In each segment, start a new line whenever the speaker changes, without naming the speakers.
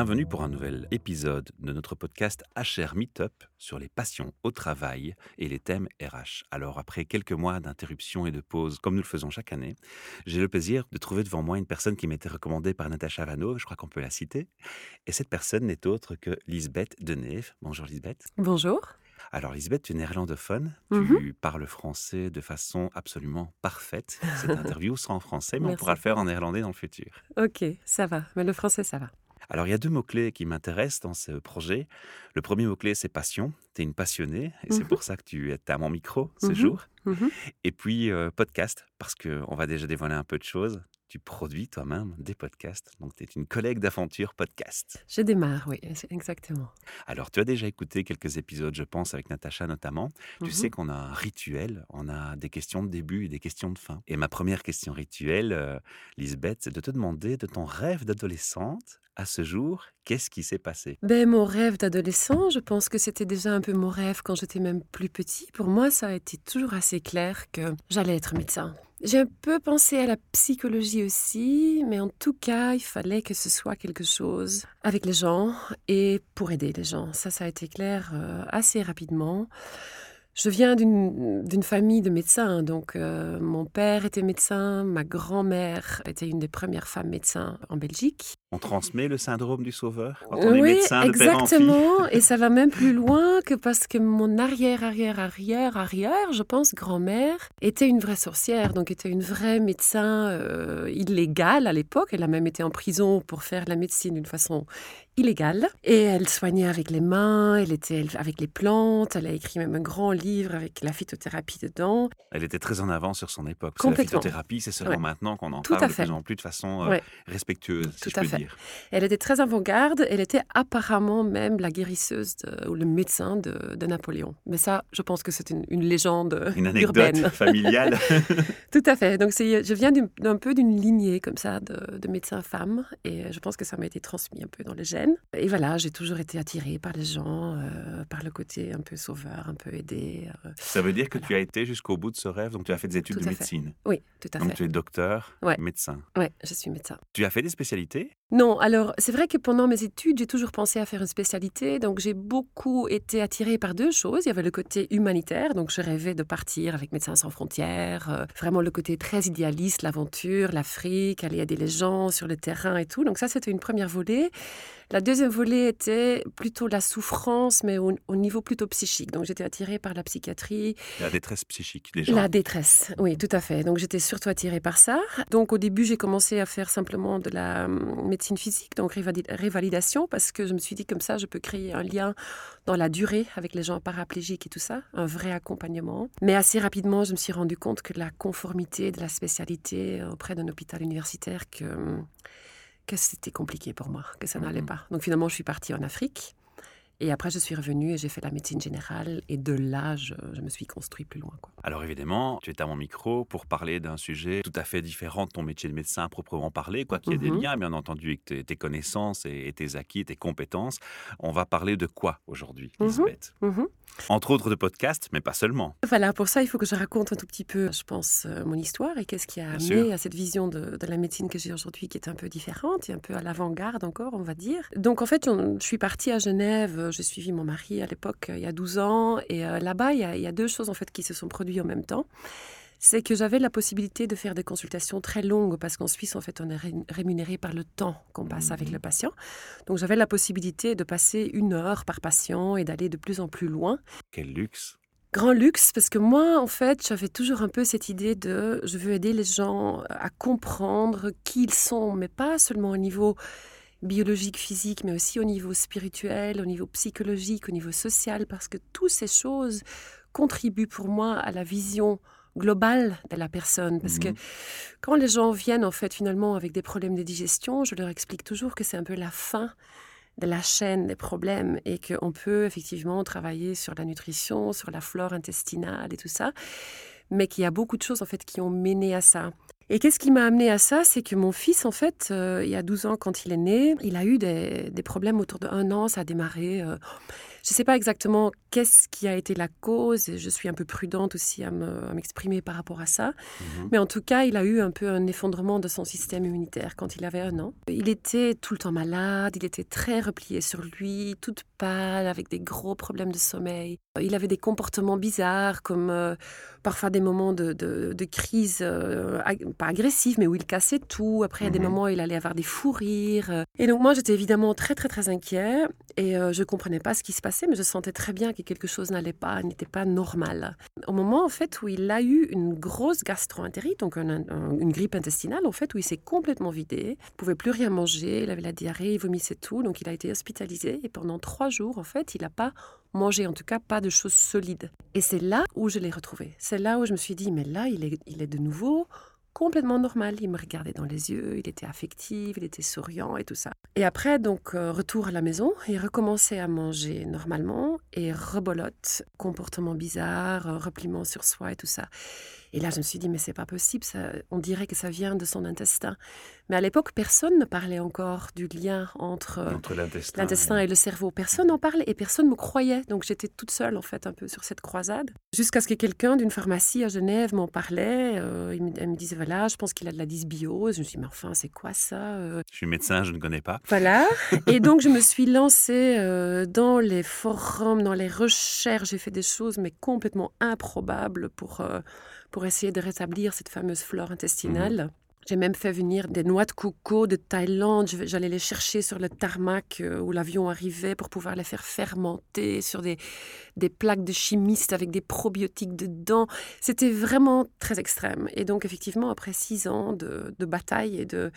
Bienvenue pour un nouvel épisode de notre podcast HR Meetup sur les passions au travail et les thèmes RH. Alors après quelques mois d'interruption et de pause, comme nous le faisons chaque année, j'ai le plaisir de trouver devant moi une personne qui m'était recommandée par Natacha Vano, je crois qu'on peut la citer. Et cette personne n'est autre que Lisbeth Deneve. Bonjour Lisbeth.
Bonjour.
Alors Lisbeth, tu es néerlandophone, tu parles français de façon absolument parfaite. Cette interview sera en français, mais on pourra le faire en néerlandais dans le futur.
Ok, ça va. Mais le français, ça va.
Alors, il y a deux mots-clés qui m'intéressent dans ce projet. Le premier mot-clé, c'est passion. Tu es une passionnée et c'est
Mhm.
pour ça que tu es à mon micro ce
Mhm.
jour.
Mhm.
Et puis, euh, podcast, parce qu'on va déjà dévoiler un peu de choses. Tu produis toi-même des podcasts. Donc, tu es une collègue d'aventure podcast.
Je démarre, oui, exactement.
Alors, tu as déjà écouté quelques épisodes, je pense, avec Natacha notamment. Tu sais qu'on a un rituel, on a des questions de début et des questions de fin. Et ma première question rituelle, euh, Lisbeth, c'est de te demander de ton rêve d'adolescente à ce jour, qu'est-ce qui s'est passé?
Ben, mon rêve d'adolescent, je pense que c'était déjà un peu mon rêve quand j'étais même plus petit. Pour moi, ça a été toujours assez clair que j'allais être médecin. J'ai un peu pensé à la psychologie aussi, mais en tout cas, il fallait que ce soit quelque chose avec les gens et pour aider les gens. Ça, ça a été clair euh, assez rapidement. Je viens d'une famille de médecins, donc euh, mon père était médecin, ma grand-mère était une des premières femmes médecins en Belgique.
On transmet le syndrome du sauveur quand on est
Oui,
médecin de père en
exactement. Et ça va même plus loin que parce que mon arrière, arrière, arrière, arrière, je pense, grand-mère, était une vraie sorcière, donc était une vraie médecin euh, illégale à l'époque. Elle a même été en prison pour faire la médecine d'une façon illégale. Et elle soignait avec les mains, elle était avec les plantes, elle a écrit même un grand livre avec la phytothérapie dedans.
Elle était très en avance sur son époque. parce que La
Complètement.
phytothérapie, c'est seulement
Ouais.
maintenant qu'on en
Tout
parle de plus en plus de façon euh,
Ouais.
respectueuse, si
Tout
je
à
peux
fait.
dire.
Elle était très avant-garde, elle était apparemment même la guérisseuse de- ou le médecin de, de Napoléon. Mais ça, je pense que c'est une, une légende
Une anecdote
urbaine.
familiale.
Tout à fait. Donc, je viens d'un peu d'une lignée comme ça de, de médecins femmes et je pense que ça m'a été transmis un peu dans les Et voilà, j'ai toujours été attirée par les gens, euh, par le côté un peu sauveur, un peu aidé. euh.
Ça veut dire que tu as été jusqu'au bout de ce rêve, donc tu as fait des études
Tout
de
fait.
médecine.
Oui, tout à
Donc
fait.
tu es docteur,
Ouais.
médecin.
Oui, je suis médecin.
Tu as fait des spécialités?
Non, alors c'est vrai que pendant mes études, j'ai toujours pensé à faire une spécialité. Donc j'ai beaucoup été attirée par deux choses. Il y avait le côté humanitaire, donc je rêvais de partir avec Médecins sans frontières. euh, vraiment le côté très idéaliste, l'aventure, l'Afrique, aller aider les gens sur le terrain et tout. Donc ça, c'était une première volée. La deuxième volée était plutôt la souffrance, mais au, au niveau plutôt psychique. Donc j'étais attirée par la psychiatrie,
La détresse psychique gens.
la détresse, oui, tout à fait. Donc j'étais surtout attirée par ça. Donc au début, j'ai commencé à faire simplement de la hum, médecine physique, donc révali- révalidation, parce que je me suis dit comme ça, je peux créer un lien dans la durée avec les gens paraplégiques et tout ça, un vrai accompagnement. Mais assez rapidement, je me suis rendu compte que la conformité de la spécialité auprès d'un hôpital universitaire, que, que c'était compliqué pour moi, que ça n'allait
Mhm.
pas. Donc finalement, je suis partie en Afrique. Et après, je suis revenue et j'ai fait la médecine générale. Et de là, je, je me suis construit plus loin. Quoi.
Alors évidemment, tu es à mon micro pour parler d'un sujet tout à fait différent de ton métier de médecin à proprement parler, quoi qu'il y ait des
Mhm.
liens, bien entendu, avec tes, tes connaissances et, et tes acquis, tes compétences. On va parler de quoi aujourd'hui,
Mhm.
Lisbeth
Mhm.
Entre autres de podcasts, mais pas seulement.
Voilà, pour ça, il faut que je raconte un tout petit peu, je pense, euh, mon histoire et qu'est-ce qui a
Bien
amené
sûr.
à cette vision de, de la médecine que j'ai aujourd'hui, qui est un peu différente et un peu à l'avant-garde encore, on va dire. Donc, en fait, on- je suis partie à Genève, j'ai suivi mon mari à l'époque, euh, il y a 12 ans, et euh, là-bas, il y, a, il y a deux choses, en fait, qui se sont produites en même temps. C'est que j'avais la possibilité de faire des consultations très longues, parce qu'en Suisse, en fait, on est ré- rémunéré par le temps qu'on passe avec
Mhm.
le patient. Donc, j'avais la possibilité de passer une heure par patient et d'aller de plus en plus loin.
Quel luxe
Grand luxe, parce que moi, en fait, j'avais toujours un peu cette idée de je veux aider les gens à comprendre qui ils sont, mais pas seulement au niveau biologique, physique, mais aussi au niveau spirituel, au niveau psychologique, au niveau social, parce que toutes ces choses contribuent pour moi à la vision globale de la personne. Parce que
Mhm.
quand les gens viennent, en fait, finalement, avec des problèmes de digestion, je leur explique toujours que c'est un peu la fin de la chaîne des problèmes et qu'on peut effectivement travailler sur la nutrition, sur la flore intestinale et tout ça, mais qu'il y a beaucoup de choses en fait qui ont mené à ça. Et qu'est-ce qui m'a amené à ça? C'est que mon fils, en fait, euh, il y a 12 ans, quand il est né, il a eu des, problèmes autour de un an. Ça a démarré euh, Je ne sais pas exactement qu'est-ce qui a été la cause, et je suis un peu prudente aussi à m'exprimer par rapport à ça. Mhm. Mais en tout cas, il a eu un peu un effondrement de son système immunitaire quand il avait un an. Il était tout le temps malade, il était très replié sur lui, toute pâle, avec des gros problèmes de sommeil. Il avait des comportements bizarres, comme euh, parfois des moments de, de, crise, euh, pas agressive, mais où il cassait tout. Après, il y a des mhm. moments où il allait avoir des fous rires. Et donc, moi, j'étais évidemment très, très, très inquiet. Et euh, je ne comprenais pas ce qui se passait, mais je sentais très bien que quelque chose n'allait pas, n'était pas normal. Au moment, en fait, où il a eu une grosse gastroentérite, donc une grippe intestinale, en fait, où il s'est complètement vidé, il pouvait plus rien manger, il avait la diarrhée, il vomissait tout, donc il a été hospitalisé. Et pendant trois jours, en fait, il n'a pas mangé, en tout cas pas de choses solides. Et c'est là où je l'ai retrouvé. C'est là où je me suis dit, mais là, il est, il est de nouveau complètement normal. Il me regardait dans les yeux, il était affectif, il était souriant et tout ça. Et après, donc, euh, retour à la maison, il recommençait à manger normalement et rebolote, comportement bizarre, euh, repliement sur soi et tout ça. Et là, je me suis dit, mais c'est pas possible, ça, on dirait que ça vient de son intestin. Mais à l'époque, personne ne parlait encore du lien entre,
euh,
l'intestin et le cerveau. Personne n'en parlait et personne me croyait. Donc j'étais toute seule, en fait, un peu sur cette croisade. Jusqu'à ce que quelqu'un d'une pharmacie à Genève m'en parlait. Euh, il me, disait, voilà, je pense qu'il a de la dysbiose. Je me suis dit, mais enfin, c'est quoi ça
euh? Je suis médecin, je ne connais pas.
Voilà. et donc, je me suis lancée dans les forums, dans les recherches. J'ai fait des choses, mais complètement improbables pour pour essayer de rétablir cette fameuse flore intestinale. Mhm. J'ai même fait venir des noix de coco de Thaïlande. J'allais les chercher sur le tarmac euh, où l'avion arrivait pour pouvoir les faire fermenter sur des, des plaques de chimistes avec des probiotiques dedans. C'était vraiment très extrême. Et donc, effectivement, après six ans de, de bataille et de,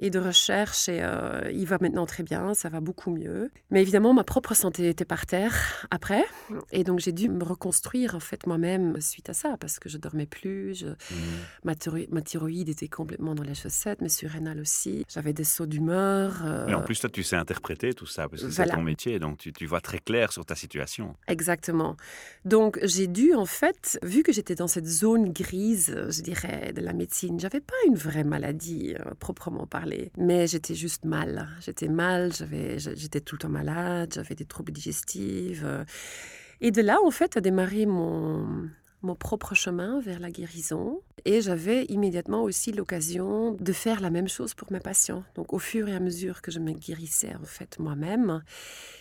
et de recherche, et, euh, il va maintenant très bien, ça va beaucoup mieux. Mais évidemment, ma propre santé était par terre après. Et donc, j'ai dû me reconstruire, en fait, moi-même suite à ça, parce que je dormais plus. Je, mmh. ma thyroïde était complètement dans les chaussettes, mais surrénales aussi. J'avais des sauts d'humeur.
Mais en euh, plus, toi, tu sais interpréter tout ça, parce que c'est ton métier, donc tu, tu, vois très clair sur ta situation.
Donc, j'ai dû, en fait, vu que j'étais dans cette zone grise, je dirais, de la médecine, j'avais pas une vraie maladie, euh, proprement parlé, mais j'étais juste mal. J'étais mal, j'étais tout le temps malade, j'avais des troubles digestifs. Euh. et de là, en fait, a démarré mon, mon propre chemin vers la guérison. Et j'avais immédiatement aussi l'occasion de faire la même chose pour mes patients. Donc au fur et à mesure que je me guérissais en fait moi-même,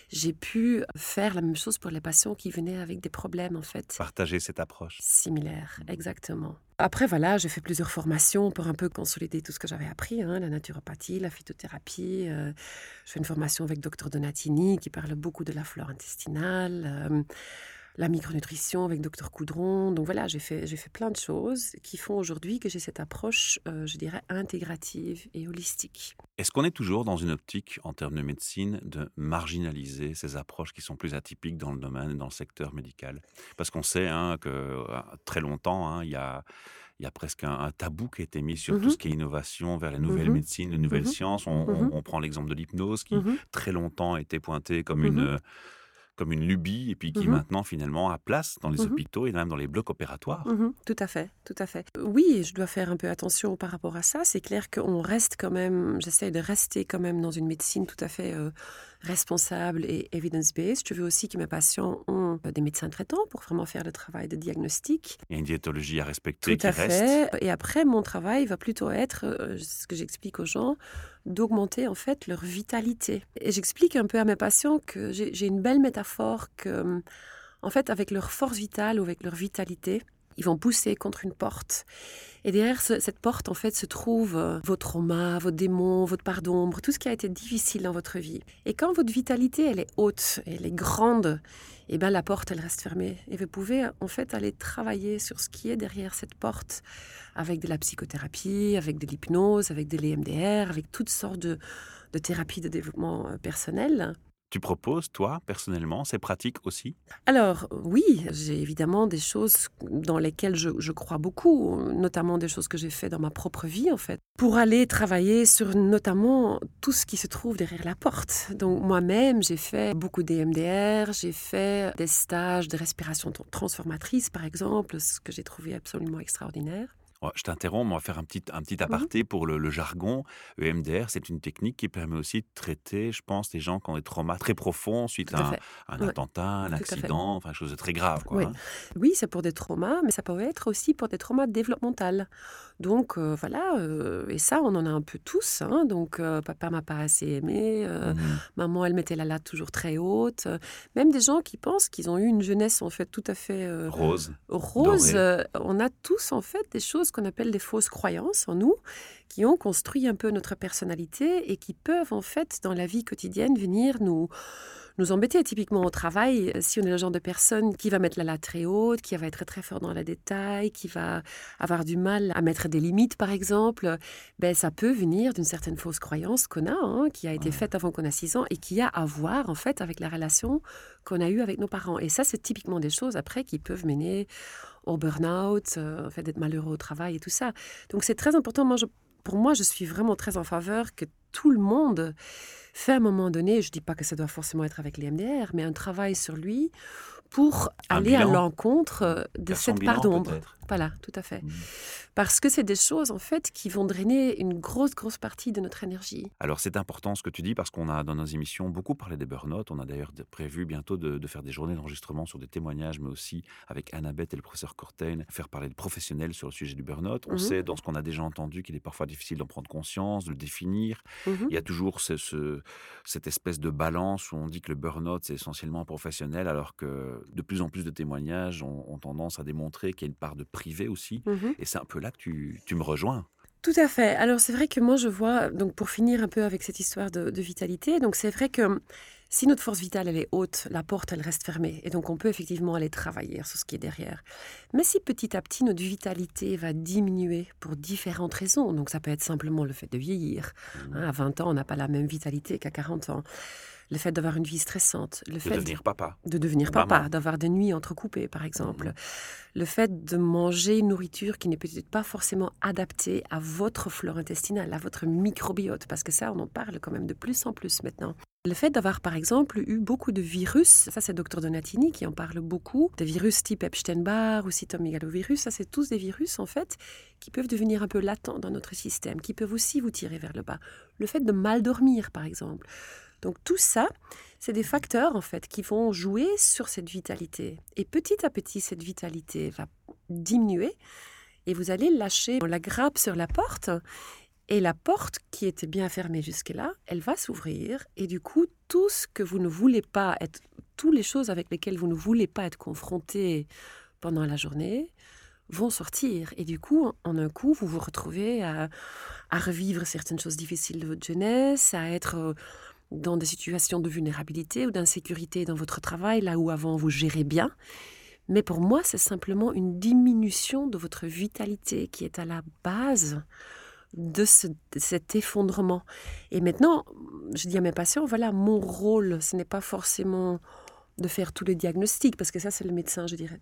j'ai pu faire la même chose pour les patients qui venaient avec des problèmes en fait.
Partager cette approche.
Similaire, exactement. Après voilà, j'ai fait plusieurs formations pour un peu consolider tout ce que j'avais appris, hein, la naturopathie, la phytothérapie. Euh, je fais une formation avec Dr Donatini qui parle beaucoup de la flore intestinale. Euh, la micronutrition avec Docteur Coudron. Donc voilà, j'ai fait, j'ai fait plein de choses qui font aujourd'hui que j'ai cette approche, euh, je dirais, intégrative et holistique.
Est-ce qu'on est toujours dans une optique, en termes de médecine, de marginaliser ces approches qui sont plus atypiques dans le domaine, dans le secteur médical? Parce qu'on sait hein, que euh, très longtemps, hein, il y a il y a presque un, tabou qui a été mis sur tout mmh ce qui est innovation vers les nouvelles mmh médecines, les nouvelles mmh sciences. On, on, prend l'exemple de l'hypnose qui très longtemps a été pointée comme une comme une lubie et puis qui mmh maintenant finalement a place dans les mmh hôpitaux et même dans les blocs opératoires.
Mmh tout à fait, tout à fait. Oui, je dois faire un peu attention par rapport à ça. C'est clair qu'on reste quand même, j'essaie de rester quand même dans une médecine tout à fait euh, responsable et evidence-based. Je veux aussi que mes patients ont des médecins traitants pour vraiment faire le travail de diagnostic.
A une diétologie à respecter
Tout à fait. Et après, mon travail va plutôt être, euh, ce que j'explique aux gens, d'augmenter en fait leur vitalité. Et j'explique un peu à mes patients que j'ai une belle métaphore que, en fait, avec leur force vitale ou avec leur vitalité, ils vont pousser contre une porte. Et derrière cette porte, en fait, se trouve euh, vos traumas, vos démons, votre part d'ombre, tout ce qui a été difficile dans votre vie. Et quand votre vitalité, elle est haute, elle est grande, et eh bien la porte, elle reste fermée. Et vous pouvez, en fait, aller travailler sur ce qui est derrière cette porte, avec de la psychothérapie, avec de l'hypnose, avec de l'EMDR, avec toutes sortes de, thérapies de développement euh, personnel
tu proposes, toi, personnellement, ces pratiques aussi?
Alors, oui, j'ai évidemment des choses dans lesquelles je, crois beaucoup, notamment des choses que j'ai fait dans ma propre vie, en fait, pour aller travailler sur notamment tout ce qui se trouve derrière la porte. Donc, moi-même, j'ai fait beaucoup d'EMDR, j'ai fait des stages de respiration transformatrice, par exemple, ce que j'ai trouvé absolument extraordinaire.
Je t'interromps, on va faire un petit, un petit
Mmh
aparté pour le, le jargon. EMDR, c'est une technique qui permet aussi de traiter, je pense, les gens qui ont des traumas très profonds suite
à
à un,
Ouais,
attentat, un
tout
accident, enfin, chose de très grave. Quoi,
Oui.
hein.
Oui, c'est pour des traumas, mais ça peut être aussi pour des traumas développementaux. Donc euh, voilà, euh, et ça, on en a un peu tous. hein. Donc euh, papa m'a pas assez aimé,
Mhm.
maman, elle mettait la latte toujours très haute. même des gens qui pensent qu'ils ont eu une jeunesse en fait tout à fait
Rose.
rose. On a tous en fait des choses qu'on appelle des fausses croyances en nous, qui ont construit un peu notre personnalité et qui peuvent en fait dans la vie quotidienne venir nous nous embêter. Typiquement au travail, si on est le genre de personne qui va mettre la latte très haute, qui va être très très fort dans les détails, qui va avoir du mal à mettre des limites par exemple, ben ça peut venir d'une certaine fausse croyance qu'on a, hein, qui a été
Ouais.
faite avant qu'on a 6 ans et qui a à voir en fait avec la relation qu'on a eue avec nos parents. Et ça, c'est typiquement des choses après qui peuvent mener au burn-out, euh, en fait, d'être malheureux au travail et tout ça. Donc c'est très important. Moi, je- pour moi, je suis vraiment très en faveur que tout le monde fait à un moment donné, je ne dis pas que ça doit forcément être avec les MDR, mais un travail sur lui pour
Un
aller à l'encontre euh, de
Faire
cette part d'ombre. Voilà, tout à fait.
Mhm.
Parce que c'est des choses, en fait, qui vont drainer une grosse, grosse partie de notre énergie.
Alors c'est important ce que tu dis parce qu'on a dans nos émissions beaucoup parlé des burn-out. On a d'ailleurs prévu bientôt de, de faire des journées d'enregistrement sur des témoignages, mais aussi avec Annabeth et le professeur Cortain, faire parler de professionnels sur le sujet du burn-out. On
Mhm.
sait dans ce qu'on a déjà entendu qu'il est parfois difficile d'en prendre conscience, de le définir.
Mhm.
Il y a toujours ce- ce- cette espèce de balance où on dit que le burn-out c'est essentiellement professionnel, alors que de plus en plus de témoignages ont, ont tendance à démontrer qu'il y a une part de privé aussi.
Mhm.
Et c'est un peu là que tu, tu me rejoins.
Tout à fait. Alors c'est vrai que moi je vois, donc pour finir un peu avec cette histoire de, de vitalité, donc c'est vrai que si notre force vitale elle est haute, la porte elle reste fermée et donc on peut effectivement aller travailler sur ce qui est derrière. Mais si petit à petit notre vitalité va diminuer pour différentes raisons, donc ça peut être simplement le fait de vieillir.
Mhm.
hein, à 20 ans on n'a pas la même vitalité qu'à 40 ans. Le fait d'avoir une vie stressante, le
De
fait
devenir papa.
de devenir papa, d'avoir des nuits entrecoupées, par exemple.
Mhm.
Le fait de manger une nourriture qui n'est peut-être pas forcément adaptée à votre flore intestinale, à votre microbiote, parce que ça, on en parle quand même de plus en plus maintenant. Le fait d'avoir, par exemple, eu beaucoup de virus, ça c'est Dr Donatini qui en parle beaucoup, des virus type Epstein-Barr ou cytomégalovirus, ça c'est tous des virus en fait qui peuvent devenir un peu latents dans notre système, qui peuvent aussi vous tirer vers le bas. Le fait de mal dormir, par exemple. Donc tout ça, c'est des facteurs en fait qui vont jouer sur cette vitalité. Et petit à petit, cette vitalité va diminuer et vous allez lâcher la grappe sur la porte. Et la porte qui était bien fermée jusque-là, elle va s'ouvrir. Et du coup, tout ce que vous ne voulez pas être, toutes les choses avec lesquelles vous ne voulez pas être confronté pendant la journée vont sortir. Et du coup, en un coup, vous vous retrouvez à, à revivre certaines choses difficiles de votre jeunesse, à être euh, dans des situations de vulnérabilité ou d'insécurité dans votre travail, là où avant vous gérez bien. Mais pour moi, c'est simplement une diminution de votre vitalité qui est à la base de, ce- cet effondrement. Et maintenant, je dis à mes patients, voilà, mon rôle, ce n'est pas forcément de faire tous les diagnostics, parce que ça, c'est le médecin, je dirais,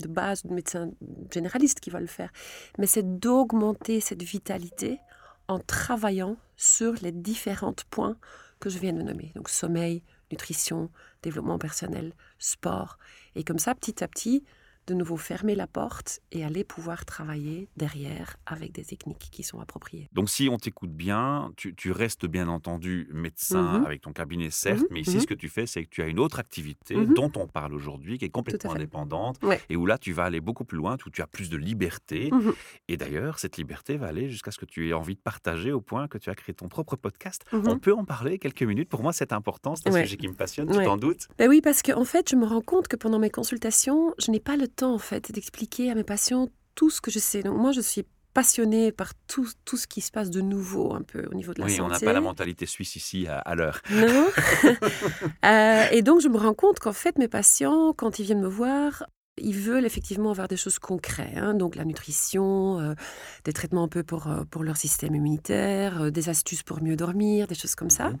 de base, le médecin généraliste qui va le faire. Mais c'est d'augmenter cette vitalité en travaillant sur les différents points que je viens de nommer. Donc sommeil, nutrition, développement personnel, sport. Et comme ça, petit à petit, de nouveau fermer la porte et aller pouvoir travailler derrière avec des techniques qui sont appropriées.
Donc, si on t'écoute bien, tu, tu restes bien entendu médecin
Mhm.
avec ton cabinet, certes,
Mhm,
mais ici,
mhm.
ce que tu fais, c'est que tu as une autre activité dont on parle aujourd'hui, qui est complètement indépendante,
Ouais.
et où là, tu vas aller beaucoup plus loin, où tu as plus de liberté. Et d'ailleurs, cette liberté va aller jusqu'à ce que tu aies envie de partager au point que tu as créé ton propre podcast. On peut en parler quelques minutes. Pour moi, c'est important, c'est un
Ouais.
sujet qui me passionne, tu
Ouais.
t'en doutes?
Ben oui, parce qu'en fait, je me rends compte que pendant mes consultations, je n'ai pas le temps en fait d'expliquer à mes patients tout ce que je sais. Donc moi, je suis passionnée par tout, tout ce qui se passe de nouveau un peu au niveau de la
Oui,
santé.
on n'a pas la mentalité suisse ici à, à l'heure.
Non. Euh, et donc, je me rends compte qu'en fait, mes patients, quand ils viennent me voir, ils veulent effectivement avoir des choses concrètes. hein. donc, la nutrition, euh, des traitements un peu pour, euh, pour leur système immunitaire, euh, des astuces pour mieux dormir, des choses comme ça.
Mhm.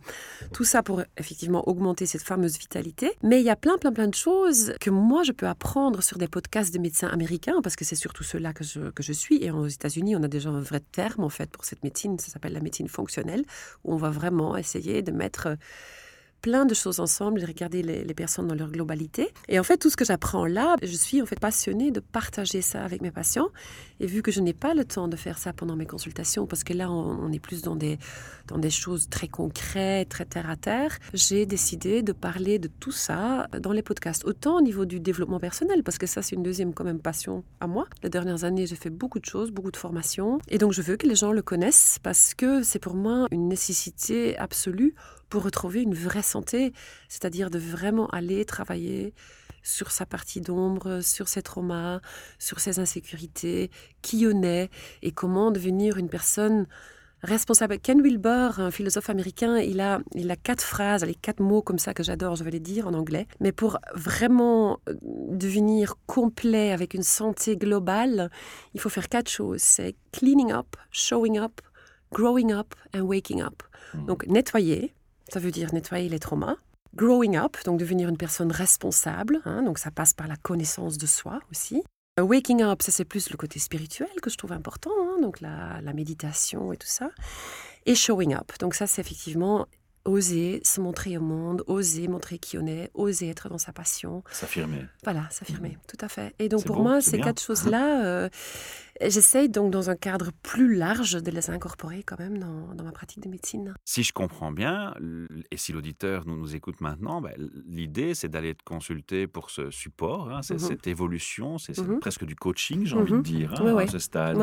Tout ça pour effectivement augmenter cette fameuse vitalité. Mais il y a plein, plein, plein de choses que moi, je peux apprendre sur des podcasts de médecins américains, parce que c'est surtout ceux-là que je, que je suis. Et aux États-Unis, on a déjà un vrai terme, en fait, pour cette médecine. Ça s'appelle la médecine fonctionnelle, où on va vraiment essayer de mettre plein de choses ensemble, de regarder les, les, personnes dans leur globalité. Et en fait, tout ce que j'apprends là, je suis en fait passionnée de partager ça avec mes patients. Et vu que je n'ai pas le temps de faire ça pendant mes consultations, parce que là, on, on est plus dans des, dans des choses très concrètes, très terre à terre, j'ai décidé de parler de tout ça dans les podcasts. Autant au niveau du développement personnel, parce que ça, c'est une deuxième quand même passion à moi. Les dernières années, j'ai fait beaucoup de choses, beaucoup de formations. Et donc, je veux que les gens le connaissent parce que c'est pour moi une nécessité absolue pour retrouver une vraie santé, c'est-à-dire de vraiment aller travailler sur sa partie d'ombre, sur ses traumas, sur ses insécurités, qui on est et comment devenir une personne responsable. Ken Wilber, un philosophe américain, il a, il a quatre phrases, les quatre mots comme ça que j'adore, je vais les dire en anglais. Mais pour vraiment euh, devenir complet avec une santé globale, il faut faire quatre choses. C'est cleaning up, showing up, growing up and waking up. Mmh. Donc nettoyer, ça veut dire nettoyer les traumas. Growing up, donc devenir une personne responsable, hein, donc ça passe par la connaissance de soi aussi. Waking up, ça c'est plus le côté spirituel que je trouve important, hein, donc la, la, méditation et tout ça. Et showing up, donc ça c'est effectivement oser se montrer au monde, oser montrer qui on est, oser être dans sa passion.
S'affirmer.
Voilà, s'affirmer, mmh. tout à fait. Et donc pour moi, ces bien. quatre choses-là, euh, j'essaye donc dans un cadre plus large de les incorporer quand même dans, dans, ma pratique de médecine.
Si je comprends bien, et si l'auditeur nous, nous écoute maintenant, ben, l'idée c'est d'aller te consulter pour ce support, hein, mmh. cette évolution, c'est mmh. presque du coaching, j'ai envie de dire, hein, à ce stade.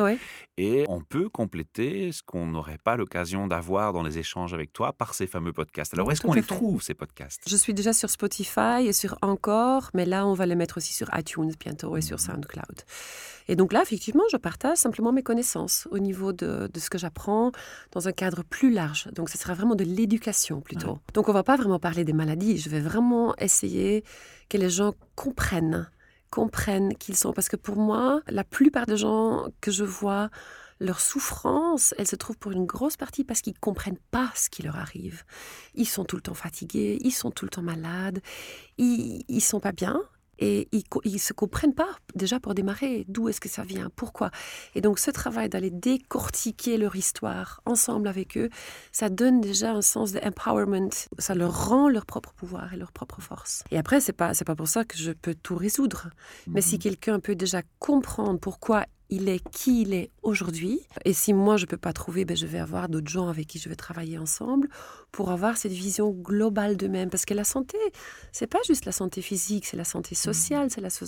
Et on peut compléter ce qu'on n'aurait pas l'occasion d'avoir dans les échanges avec toi par ces fameux podcasts. Alors, où est-ce qu'on les fait. trouve, ces podcasts?
Je suis déjà sur Spotify et sur Encore, mais là, on va les mettre aussi sur iTunes bientôt et sur SoundCloud. Et donc là, effectivement, je partage simplement mes connaissances au niveau de, de ce que j'apprends dans un cadre plus large. Donc, ce sera vraiment de l'éducation plutôt. Ouais. Donc, on va pas vraiment parler des maladies. Je vais vraiment essayer que les gens comprennent comprennent qu'ils sont. Parce que pour moi, la plupart des gens que je vois leur souffrance, elle se trouve pour une grosse partie parce qu'ils ne comprennent pas ce qui leur arrive. Ils sont tout le temps fatigués, ils sont tout le temps malades, ils ne sont pas bien. Et ils ne se comprennent pas déjà pour démarrer d'où est-ce que ça vient, pourquoi. Et donc ce travail d'aller décortiquer leur histoire ensemble avec eux, ça donne déjà un sens d'empowerment. Ça leur rend leur propre pouvoir et leur propre force. Et après, c'est pas c'est pas pour ça que je peux tout résoudre. Mais si quelqu'un peut déjà comprendre pourquoi il est qui il est aujourd'hui. Et si moi, je ne peux pas trouver, ben, je vais avoir d'autres gens avec qui je vais travailler ensemble pour avoir cette vision globale d'eux-mêmes. Parce que la santé, c'est pas juste la santé physique, c'est la santé sociale, c'est la, so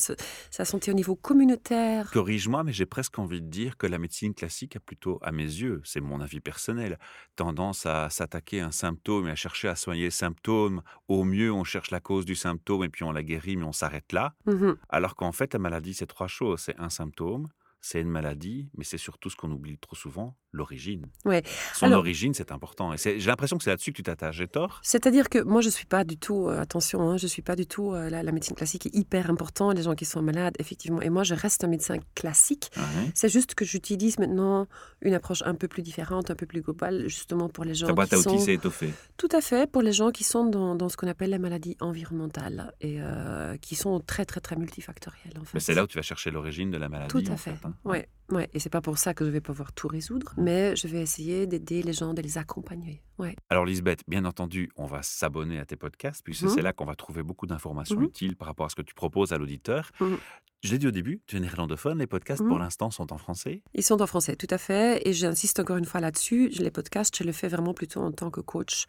la, santé au niveau communautaire.
Corrige-moi, mais j'ai presque envie de dire que la médecine classique a plutôt, à mes yeux, c'est mon avis personnel, tendance à s'attaquer à un symptôme et à chercher à soigner le symptôme. Au mieux, on cherche la cause du symptôme et puis on la guérit, mais on s'arrête là.
Mm -hmm.
Alors qu'en fait, la maladie, c'est trois choses. C'est un symptôme, c'est une maladie, mais c'est surtout ce qu'on oublie trop souvent, l'origine.
Ouais.
Son Alors, origine, c'est important. Et j'ai l'impression que c'est là-dessus que tu t'attaches. J'ai tort?
C'est-à-dire que moi, je ne suis pas du tout, euh, attention, hein, je ne suis pas du tout, euh, la, la, médecine classique est hyper important, les gens qui sont malades, effectivement. Et moi, je reste un médecin classique.
Ah ouais.
C'est juste que j'utilise maintenant une approche un peu plus différente, un peu plus globale, justement pour les gens
Ta boîte
qui
à outils
sont...
s'est étoffée.
Tout à fait, pour les gens qui sont dans, dans ce qu'on appelle les maladies environnementales et euh, qui sont très, très, très multifactorielles. En fait.
Mais c'est là où tu vas chercher l'origine de la maladie.
Tout à fait,
fait hein.
ouais. Ouais, et c'est pas pour ça que je vais pouvoir tout résoudre, mais je vais essayer d'aider les gens, de les accompagner. Ouais.
Alors Lisbeth, bien entendu, on va s'abonner à tes podcasts, puisque mmh. c'est là qu'on va trouver beaucoup d'informations mmh. utiles par rapport à ce que tu proposes à l'auditeur. Mmh. Je l'ai dit au début, tu es néerlandophone, les podcasts pour l'instant sont en français
Ils sont en français, tout à fait, et j'insiste encore une fois là-dessus, les podcasts, je les fais vraiment plutôt en tant que coach,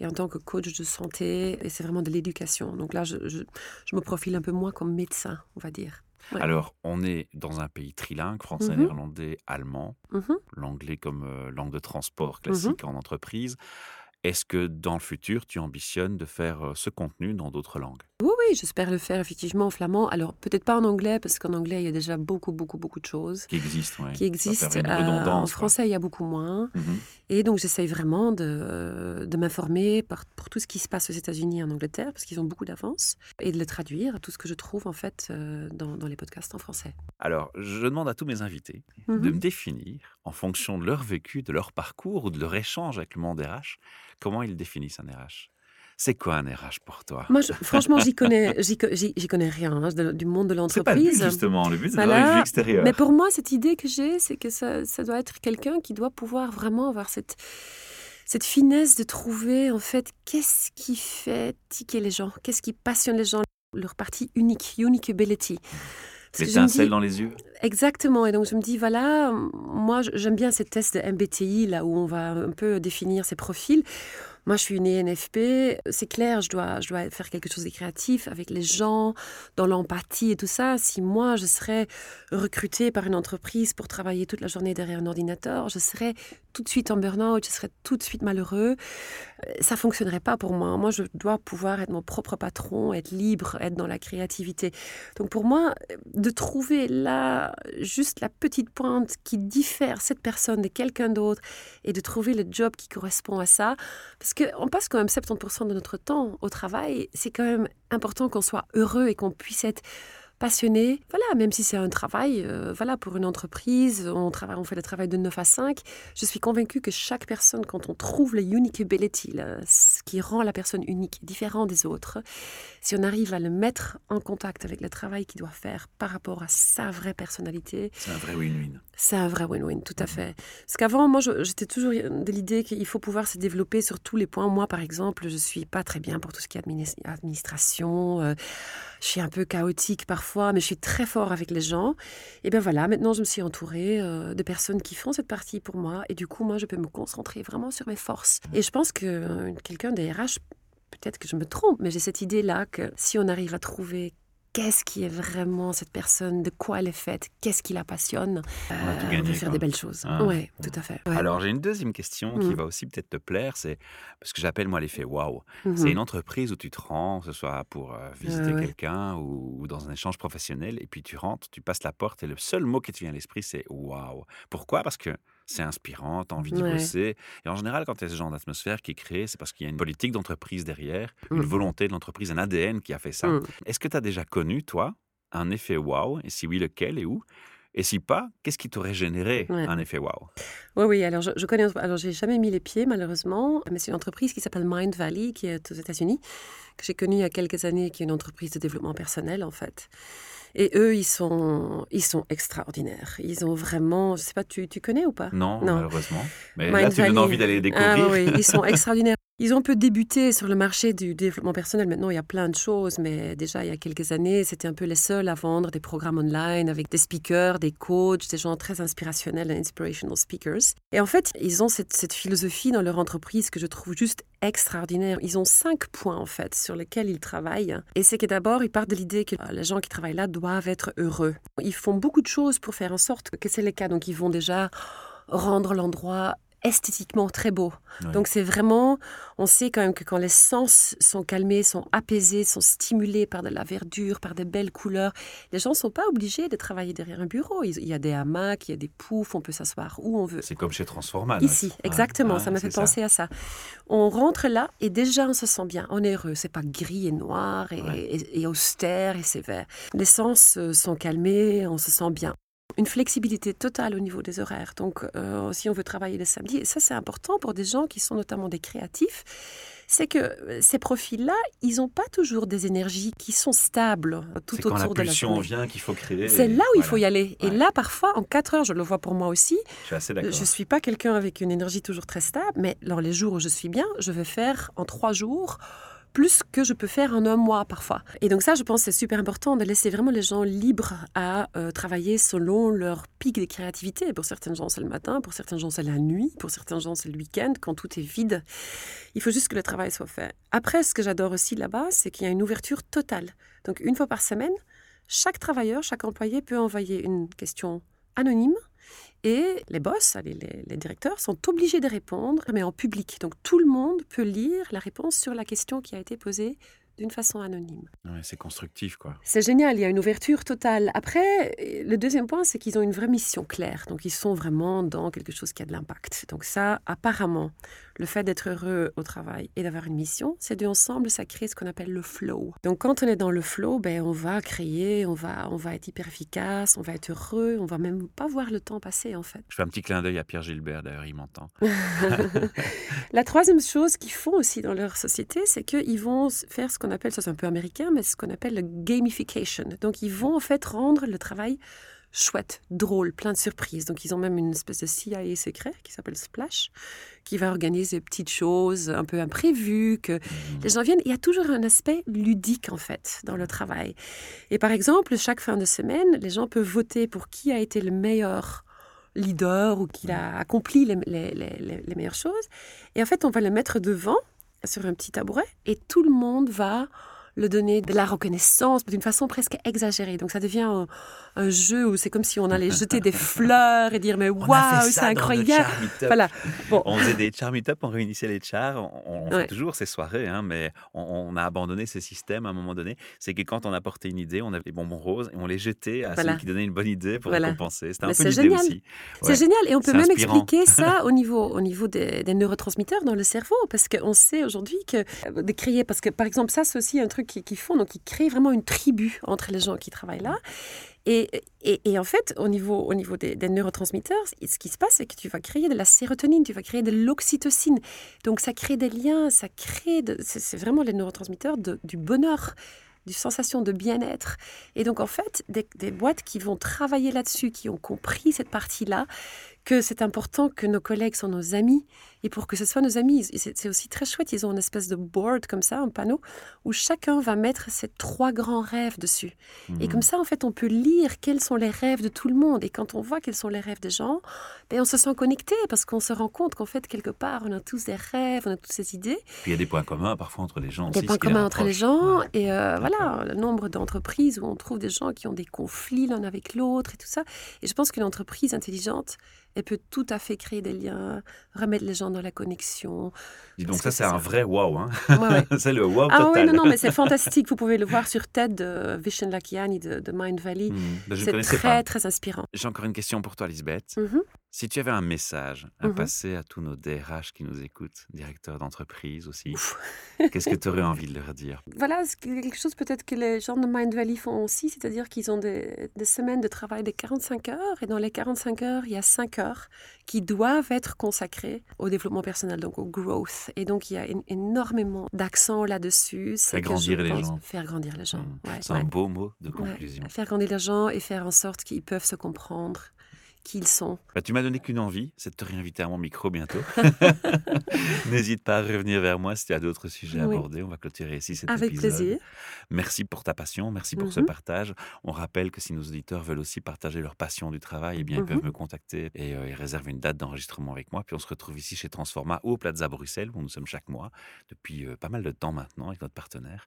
et en tant que coach de santé, et c'est vraiment de l'éducation. Donc là, je, je, je me profile un peu moins comme médecin, on va dire.
Ouais. Alors, on est dans un pays trilingue, français, mmh. néerlandais, allemand,
mmh.
l'anglais comme euh, langue de transport classique mmh. en entreprise. Est-ce que dans le futur, tu ambitionnes de faire euh, ce contenu dans d'autres langues?
Oui, oui, j'espère le faire effectivement en flamand. Alors, peut-être pas en anglais, parce qu'en anglais, il y a déjà beaucoup, beaucoup, beaucoup de choses.
Qui existent, ouais.
Qui existent. Euh, en français, quoi. il y a beaucoup moins. Mm -hmm. Et donc, j'essaye vraiment de, de m'informer pour tout ce qui se passe aux États-Unis et en Angleterre, parce qu'ils ont beaucoup d'avance, et de le traduire, tout ce que je trouve, en fait, euh, dans, dans, les podcasts en français.
Alors, je demande à tous mes invités mm -hmm. de me définir, en fonction de leur vécu, de leur parcours ou de leur échange avec le monde RH, comment ils définissent un RH c'est quoi un RH pour toi?
Moi, je, franchement, j'y connais, j'y connais rien hein, de, du monde de l'entreprise.
C'est pas le but, justement. Le but, c'est voilà. la vue extérieure.
Mais pour moi, cette idée que j'ai, c'est que ça, ça, doit être quelqu'un qui doit pouvoir vraiment avoir cette cette finesse de trouver en fait qu'est-ce qui fait tiquer les gens, qu'est-ce qui passionne les gens, leur partie unique, unique ability.
L'étincelle dans les yeux
Exactement. Et donc, je me dis, voilà, moi, j'aime bien ces tests de MBTI, là où on va un peu définir ses profils. Moi, je suis une ENFP. C'est clair, je dois, faire quelque chose de créatif avec les gens, dans l'empathie et tout ça. Si moi, je serais recrutée par une entreprise pour travailler toute la journée derrière un ordinateur, je serais tout de suite en burn-out, je serais tout de suite malheureux. Euh, ça fonctionnerait pas pour moi. Moi, je dois pouvoir être mon propre patron, être libre, être dans la créativité. Donc, pour moi, de trouver là juste la petite pointe qui diffère cette personne de quelqu'un d'autre et de trouver le job qui correspond à ça, parce qu'on passe quand même 70% de notre temps au travail. C'est quand même important qu'on soit heureux et qu'on puisse être passionné. Voilà, même si c'est un travail, euh, voilà, pour une entreprise, on, travaille, on fait le travail de 9 à 5. Je suis convaincue que chaque personne, quand on trouve le unique ability, ce qui rend la personne unique, différent des autres, si on arrive à le mettre en contact avec le travail qu'il doit faire par rapport à sa vraie personnalité.
C'est un vrai win-win.
C'est un vrai win-win, tout à fait. Parce qu'avant, moi, j'étais toujours de l'idée qu'il faut pouvoir se développer sur tous les points. Moi, par exemple, je suis pas très bien pour tout ce qui est administration. Euh, je suis un peu chaotique parfois, mais je suis très fort avec les gens. Et bien voilà, maintenant je me suis entourée euh, de personnes qui font cette partie pour moi. Et du coup, moi, je peux me concentrer vraiment sur mes forces. Et je pense que euh, quelqu'un des RH, peut-être que je me trompe, mais j'ai cette idée-là que si on arrive à trouver qu'est-ce qui est vraiment cette personne, de quoi elle est faite, qu'est-ce qui la passionne.
On, euh,
peut faire des belles choses.
Ah.
oui, tout à fait.
Alors j'ai une deuxième question qui mm. va aussi peut-être te plaire, c'est parce que j'appelle moi l'effet waouh. C'est mm-hmm. une entreprise où tu te rends, que ce soit pour euh, visiter quelqu'un ou, dans un échange professionnel, et puis tu rentres, tu passes la porte et le seul mot qui te vient à l'esprit c'est waouh. Pourquoi? Parce que c'est inspirant, tu as envie d'y bosser. Et en général, quand il y a ce genre d'atmosphère qui est créée, c'est parce qu'il y a une politique d'entreprise derrière, une mmh. volonté de l'entreprise, un ADN qui a fait ça. Mmh. Est-ce que tu as déjà connu, toi, un effet wow? Et si oui, lequel et où? Et si pas, qu'est-ce qui t'aurait généré un effet wow?
Oui, oui. Alors, je, je connais. Alors, j'ai jamais mis les pieds, malheureusement, mais c'est une entreprise qui s'appelle Mind Valley, qui est aux États-Unis, que j'ai connue il y a quelques années, qui est une entreprise de développement personnel, en fait. Et eux, ils sont, ils sont extraordinaires. Ils ont vraiment, je sais pas, tu, tu connais ou pas?
Non, malheureusement. Mais là, tu donnes envie d'aller les découvrir.
Ah, oui, ils sont extraordinaires. Ils ont un peu débuté sur le marché du développement personnel. Maintenant, il y a plein de choses, mais déjà, il y a quelques années, c'était un peu les seuls à vendre des programmes online avec des speakers, des coachs, des gens très inspirationnels, inspirational speakers. Et en fait, ils ont cette, cette philosophie dans leur entreprise que je trouve juste extraordinaire. Ils ont cinq points, en fait, sur lesquels ils travaillent. Et c'est que d'abord, ils partent de l'idée que les gens qui travaillent là doivent être heureux. Ils font beaucoup de choses pour faire en sorte que c'est le cas. Donc, ils vont déjà rendre l'endroit esthétiquement très beau. Donc c'est vraiment, on sait quand même que quand les sens sont calmés, sont apaisés, sont stimulés par de la verdure, par des belles couleurs, les gens ne sont pas obligés de travailler derrière un bureau. Il y a des hamacs, il y a des poufs, on peut s'asseoir où on veut.
C'est comme chez Transforman.
Ici, exactement, ça m'a fait penser à ça. On rentre là et déjà on se sent bien, on est heureux. C'est pas gris et noir et, et austère et sévère. Les sens euh, sont calmés, on se sent bien une flexibilité totale au niveau des horaires. Donc, euh, si on veut travailler le samedi, et ça c'est important pour des gens qui sont notamment des créatifs, c'est que euh, ces profils-là, ils n'ont pas toujours des énergies qui sont stables tout autour
quand
la de la journée.
vient qu'il faut créer.
C'est là où il faut y aller. Et là, parfois, en quatre heures, je le vois pour moi aussi.
Je suis assez d'accord.
Je suis pas quelqu'un avec une énergie toujours très stable, mais dans les jours où je suis bien, je vais faire en trois jours plus que je peux faire en un mois parfois. Et donc ça, je pense, c'est super important de laisser vraiment les gens libres à euh, travailler selon leur pic de créativité. Pour certains gens, c'est le matin, pour certains gens, c'est la nuit, pour certains gens, c'est le week-end, quand tout est vide. Il faut juste que le travail soit fait. Après, ce que j'adore aussi là-bas, c'est qu'il y a une ouverture totale. Donc une fois par semaine, chaque travailleur, chaque employé peut envoyer une question anonyme et les boss, les, directeurs, sont obligés de répondre, mais en public. Donc tout le monde peut lire la réponse sur la question qui a été posée d'une façon anonyme.
c'est constructif, quoi.
C'est génial, il y a une ouverture totale. Après, le deuxième point, c'est qu'ils ont une vraie mission claire. Donc, ils sont vraiment dans quelque chose qui a de l'impact. Donc, ça, apparemment, le fait d'être heureux au travail et d'avoir une mission, c'est deux ensemble, ça crée ce qu'on appelle le flow. Donc quand on est dans le flow, ben, on va créer, on va, on va être hyper efficace, on va être heureux, on va même pas voir le temps passer en fait.
Je fais un petit clin d'œil à Pierre Gilbert, d'ailleurs il m'entend.
La troisième chose qu'ils font aussi dans leur société, c'est qu'ils vont faire ce qu'on appelle, ça c'est un peu américain, mais ce qu'on appelle le gamification. Donc ils vont en fait rendre le travail chouette, drôle, plein de surprises. Donc ils ont même une espèce de CIA secret qui s'appelle Splash, qui va organiser des petites choses un peu imprévues, que mmh. les gens viennent. Il y a toujours un aspect ludique en fait dans le travail. Et par exemple, chaque fin de semaine, les gens peuvent voter pour qui a été le meilleur leader ou qui a accompli les, les, les, les meilleures choses. Et en fait, on va le mettre devant sur un petit tabouret et tout le monde va le donner de la reconnaissance d'une façon presque exagérée. Donc ça devient un, un jeu où c'est comme si on allait jeter des fleurs et dire mais waouh, c'est incroyable.
Voilà. Bon. On faisait des char up, on réunissait les chars. On, fait toujours ces soirées, hein, mais on, a abandonné ce système à un moment donné. C'est que quand on apportait une idée, on avait des bonbons roses et on les jetait à celui qui donnait une bonne idée pour récompenser. C'était un peu l'idée aussi.
C'est génial et on peut même expliquer ça au niveau, au niveau des, des neurotransmetteurs dans le cerveau parce qu'on sait aujourd'hui que euh, de créer, parce que par exemple ça c'est aussi un truc qu'ils font, donc ils créent vraiment une tribu entre les gens qui travaillent là. Et, et, en fait, au niveau, au niveau des, neurotransmetteurs, ce qui se passe, c'est que tu vas créer de la sérotonine, tu vas créer de l'oxytocine. Donc ça crée des liens, ça crée... C'est vraiment les neurotransmetteurs du bonheur du sensation de bien-être. Et donc, en fait, des, des, boîtes qui vont travailler là-dessus, qui ont compris cette partie-là, que c'est important que nos collègues sont nos amis. Et pour que ce soit nos amis, c'est aussi très chouette. Ils ont une espèce de board comme ça, un panneau, où chacun va mettre ses trois grands rêves dessus. Et comme mhm. ça, en fait, on peut lire quels sont les rêves de tout le monde. Et quand on voit quels sont les rêves des gens, ben, on se sent connecté parce qu'on se rend compte qu'en fait, quelque part, on a tous des rêves, on a toutes ces idées.
Puis il y a des points communs parfois entre les gens.
Des points communs entre les gens. Et euh, voilà, le nombre d'entreprises où on trouve des gens qui ont des conflits l'un avec l'autre et tout ça. Et je pense qu'une entreprise intelligente, elle peut tout à fait créer des liens, remettre les gens dans la connexion.
donc ça, c'est un vrai wow. Hein? c'est le wow
ah,
total.
oui, non, non, mais c'est fantastique. Vous pouvez le voir sur TED de Vishen Lakiani de, de Mind Valley. Hmm, c'est très, très inspirant.
J'ai encore une question pour toi, Lisbeth. Mm-hmm. Si tu avais un message à mmh passer à tous nos DRH qui nous écoutent, directeurs d'entreprise aussi, qu'est-ce que tu aurais envie de leur dire?
Voilà, quelque chose peut-être que les gens de Mind Valley font aussi, c'est-à-dire qu'ils ont des, semaines de travail de 45 heures, et dans les 45 heures, il y a 5 heures qui doivent être consacrées au développement personnel, donc au growth. Et donc, il y a énormément d'accent là-dessus.
Faire grandir les gens.
Faire grandir les gens. Mmh.
C'est un beau mot de conclusion.
Faire grandir les gens et faire en sorte qu'ils peuvent se comprendre qui sont.
Bah, tu m'as donné qu'une envie, c'est de te réinviter à mon micro bientôt. N'hésite pas à revenir vers moi si tu as d'autres sujets à aborder. On va clôturer ici cet
Avec
épisode.
plaisir.
Merci pour ta passion, merci pour ce mhm. partage. On rappelle que si nos auditeurs veulent aussi partager leur passion du travail, eh bien, ils peuvent mhm. me contacter et euh, ils réservent une date d'enregistrement avec moi. Puis on se retrouve ici chez Transforma ou au Plaza Bruxelles, où nous sommes chaque mois depuis euh, pas mal de temps maintenant avec notre partenaire.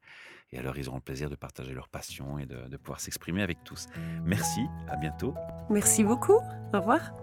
Et alors, ils auront le plaisir de partager leur passion et de, de pouvoir s'exprimer avec tous. Merci, à bientôt.
Merci beaucoup. Au revoir.